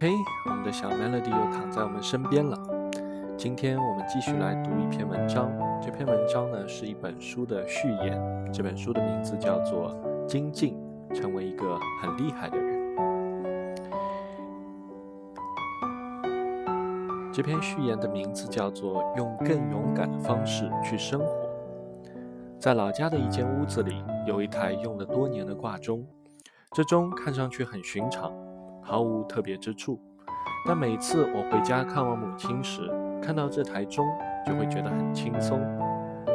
嘿，我们的小 Melody 又躺在我们身边了。今天我们继续来读一篇文章。这篇文章呢是一本书的序言。这本书的名字叫做《精进，成为一个很厉害的人》。这篇序言的名字叫做《用更勇敢的方式去生活》。在老家的一间屋子里，有一台用了多年的挂钟。这钟看上去很寻常。毫无特别之处，但每次我回家看望母亲时，看到这台钟就会觉得很轻松。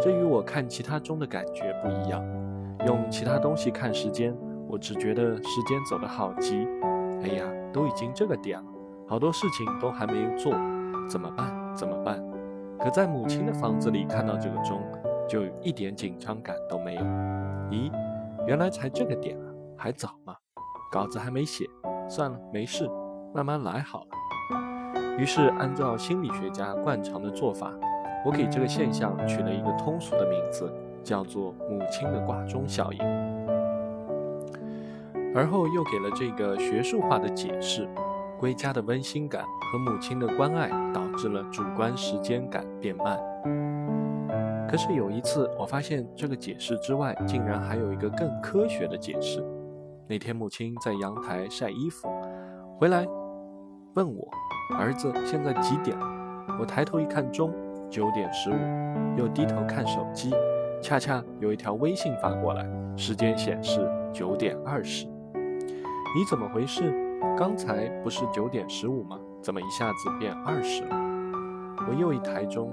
这与我看其他钟的感觉不一样。用其他东西看时间，我只觉得时间走得好急。哎呀，都已经这个点了，好多事情都还没有做，怎么办？怎么办？可在母亲的房子里看到这个钟，就一点紧张感都没有。咦，原来才这个点，还早嘛，稿子还没写。算了，没事，慢慢来好了。于是，按照心理学家惯常的做法，我给这个现象取了一个通俗的名字，叫做“母亲的挂钟效应”。而后又给了这个学术化的解释：归家的温馨感和母亲的关爱导致了主观时间感变慢。可是有一次，我发现这个解释之外，竟然还有一个更科学的解释。那天，母亲在阳台晒衣服，回来问我：“儿子，现在几点了？”我抬头一看钟，九点十五，又低头看手机，恰恰有一条微信发过来，时间显示九点二十。你怎么回事？刚才不是九点十五吗？怎么一下子变二十了？我又一抬钟，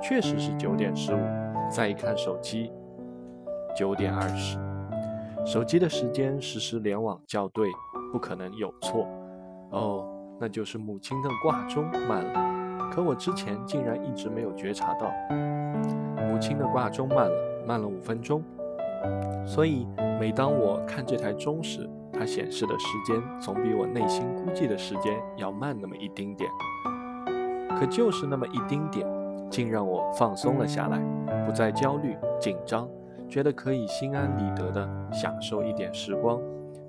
确实是九点十五，再一看手机，九点二十。手机的时间实时联网校对，不可能有错。哦，那就是母亲的挂钟慢了。可我之前竟然一直没有觉察到，母亲的挂钟慢了，慢了五分钟。所以每当我看这台钟时，它显示的时间总比我内心估计的时间要慢那么一丁点。可就是那么一丁点，竟让我放松了下来，不再焦虑紧张。觉得可以心安理得地享受一点时光，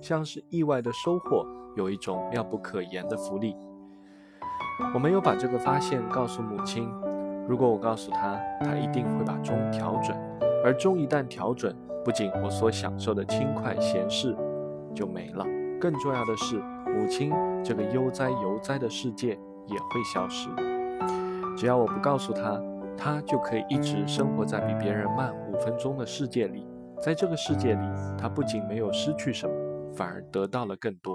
像是意外的收获，有一种妙不可言的福利。我没有把这个发现告诉母亲，如果我告诉她，她一定会把钟调准。而钟一旦调准，不仅我所享受的轻快闲适就没了，更重要的是，母亲这个悠哉悠哉的世界也会消失。只要我不告诉她。他就可以一直生活在比别人慢五分钟的世界里，在这个世界里，他不仅没有失去什么，反而得到了更多。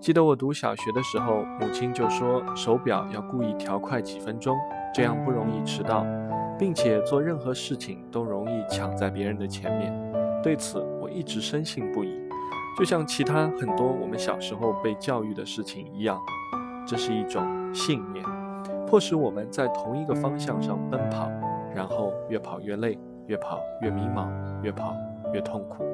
记得我读小学的时候，母亲就说手表要故意调快几分钟，这样不容易迟到，并且做任何事情都容易抢在别人的前面。对此，我一直深信不疑，就像其他很多我们小时候被教育的事情一样，这是一种信念。迫使我们在同一个方向上奔跑，然后越跑越累，越跑越迷茫，越跑越痛苦。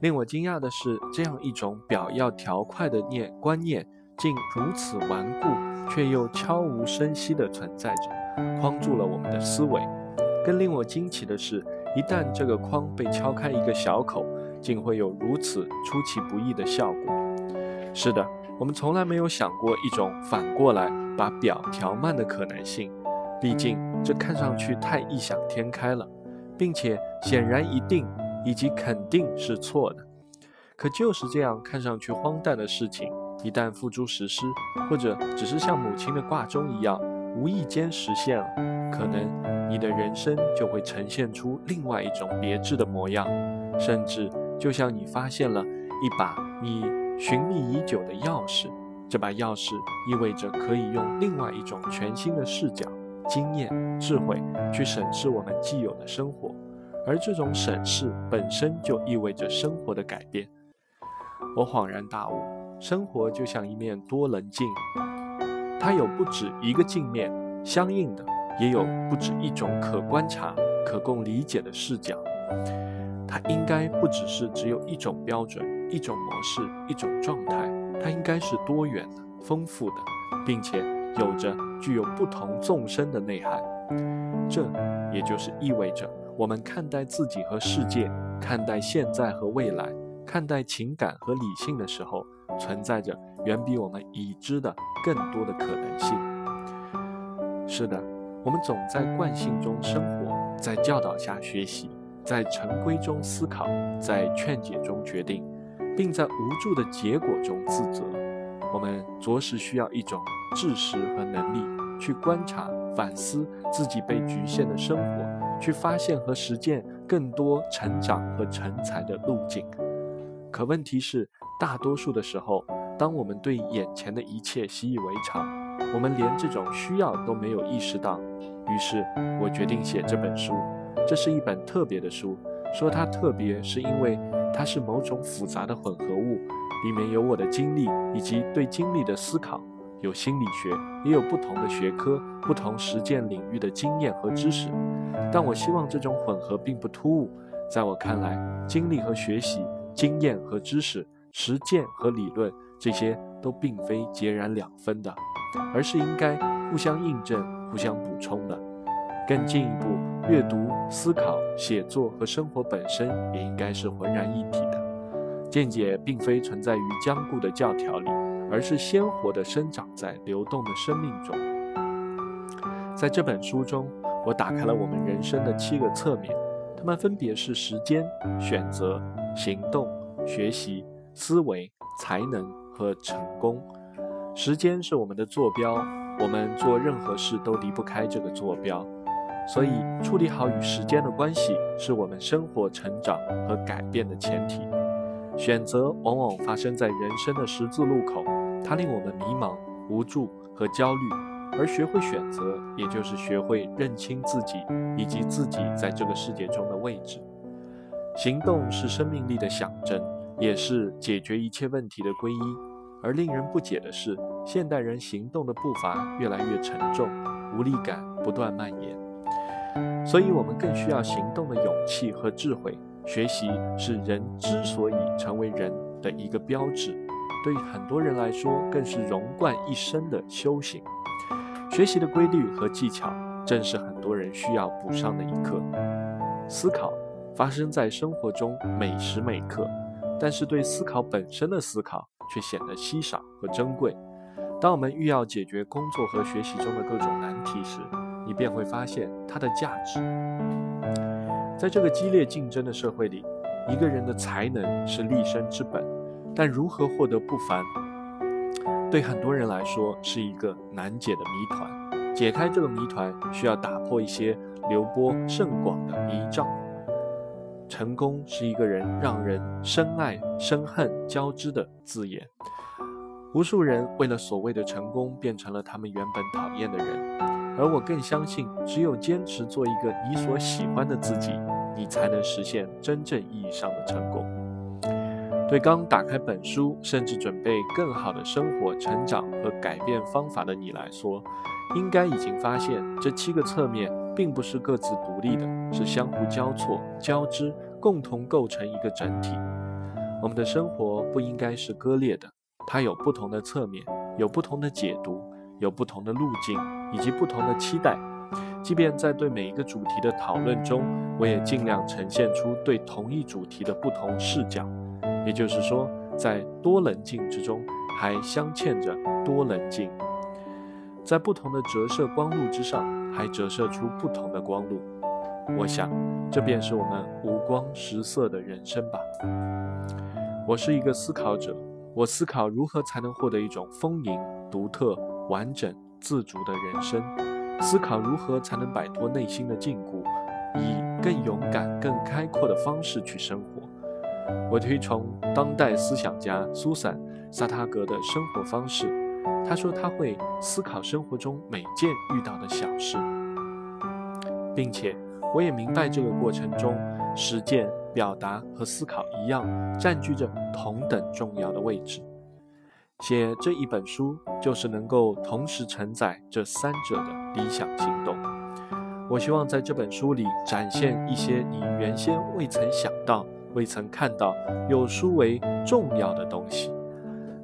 令我惊讶的是，这样一种表要调快的念观念，竟如此顽固，却又悄无声息地存在着，框住了我们的思维。更令我惊奇的是，一旦这个框被敲开一个小口，竟会有如此出其不意的效果。是的，我们从来没有想过一种反过来。把表调慢的可能性，毕竟这看上去太异想天开了，并且显然一定以及肯定是错的。可就是这样看上去荒诞的事情，一旦付诸实施，或者只是像母亲的挂钟一样无意间实现了，可能你的人生就会呈现出另外一种别致的模样，甚至就像你发现了一把你寻觅已久的钥匙。这把钥匙意味着可以用另外一种全新的视角、经验、智慧去审视我们既有的生活，而这种审视本身就意味着生活的改变。我恍然大悟，生活就像一面多棱镜，它有不止一个镜面，相应的也有不止一种可观察、可供理解的视角。它应该不只是只有一种标准、一种模式、一种状态。它应该是多元的、丰富的，并且有着具有不同纵深的内涵。这也就是意味着我们看待自己和世界，看待现在和未来，看待情感和理性的时候，存在着远比我们已知的更多的可能性。是的，我们总在惯性中生活，在教导下学习，在成规中思考，在劝解中决定，并在无助的结果中自责。我们着实需要一种知识和能力，去观察、反思自己被局限的生活，去发现和实践更多成长和成才的路径。可问题是，大多数的时候，当我们对眼前的一切习以为常，我们连这种需要都没有意识到。于是我决定写这本书。这是一本特别的书，说它特别，是因为它是某种复杂的混合物。里面有我的经历以及对经历的思考，有心理学，也有不同的学科、不同实践领域的经验和知识。但我希望这种混合并不突兀。在我看来，经历和学习、经验和知识、实践和理论，这些都并非截然两分的，而是应该互相印证、互相补充的。更进一步，阅读、思考、写作和生活本身也应该是浑然一体的。见解并非存在于僵固的教条里，而是鲜活地生长在流动的生命中。在这本书中，我打开了我们人生的七个侧面，它们分别是时间、选择、行动、学习、思维、才能和成功。时间是我们的坐标，我们做任何事都离不开这个坐标，所以处理好与时间的关系，是我们生活、成长和改变的前提。选择往往发生在人生的十字路口，它令我们迷茫、无助和焦虑。而学会选择，也就是学会认清自己以及自己在这个世界中的位置。行动是生命力的象征，也是解决一切问题的皈依。而令人不解的是，现代人行动的步伐越来越沉重，无力感不断蔓延。所以，我们更需要行动的勇气和智慧。学习是人之所以成为人的一个标志，对很多人来说更是融贯一生的修行。学习的规律和技巧，正是很多人需要补上的一课。思考发生在生活中每时每刻，但是对思考本身的思考却显得稀少和珍贵。当我们欲要解决工作和学习中的各种难题时，你便会发现它的价值。在这个激烈竞争的社会里，一个人的才能是立身之本，但如何获得不凡，对很多人来说是一个难解的谜团。解开这个谜团，需要打破一些流波甚广的迷障。成功是一个人让人深爱、深恨交织的字眼。无数人为了所谓的成功，变成了他们原本讨厌的人。而我更相信，只有坚持做一个你所喜欢的自己，你才能实现真正意义上的成功。对刚打开本书，甚至准备更好的生活、成长和改变方法的你来说，应该已经发现，这七个侧面并不是各自独立的，是相互交错、交织，共同构成一个整体。我们的生活不应该是割裂的，它有不同的侧面，有不同的解读。有不同的路径以及不同的期待，即便在对每一个主题的讨论中，我也尽量呈现出对同一主题的不同视角。也就是说，在多棱镜之中，还镶嵌着多棱镜，在不同的折射光路之上，还折射出不同的光路。我想，这便是我们五光十色的人生吧。我是一个思考者，我思考如何才能获得一种丰盈、独特。完整自主的人生，思考如何才能摆脱内心的禁锢，以更勇敢、更开阔的方式去生活。我推崇当代思想家苏珊·萨塔格的生活方式。他说他会思考生活中每件遇到的小事，并且我也明白这个过程中，实践、表达和思考一样，占据着同等重要的位置。写这一本书，就是能够同时承载这三者的理想行动。我希望在这本书里展现一些你原先未曾想到、未曾看到、有书为重要的东西。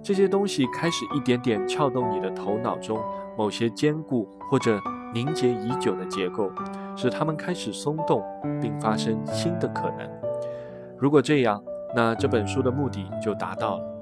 这些东西开始一点点撬动你的头脑中某些坚固或者凝结已久的结构，使它们开始松动，并发生新的可能。如果这样，那这本书的目的就达到了。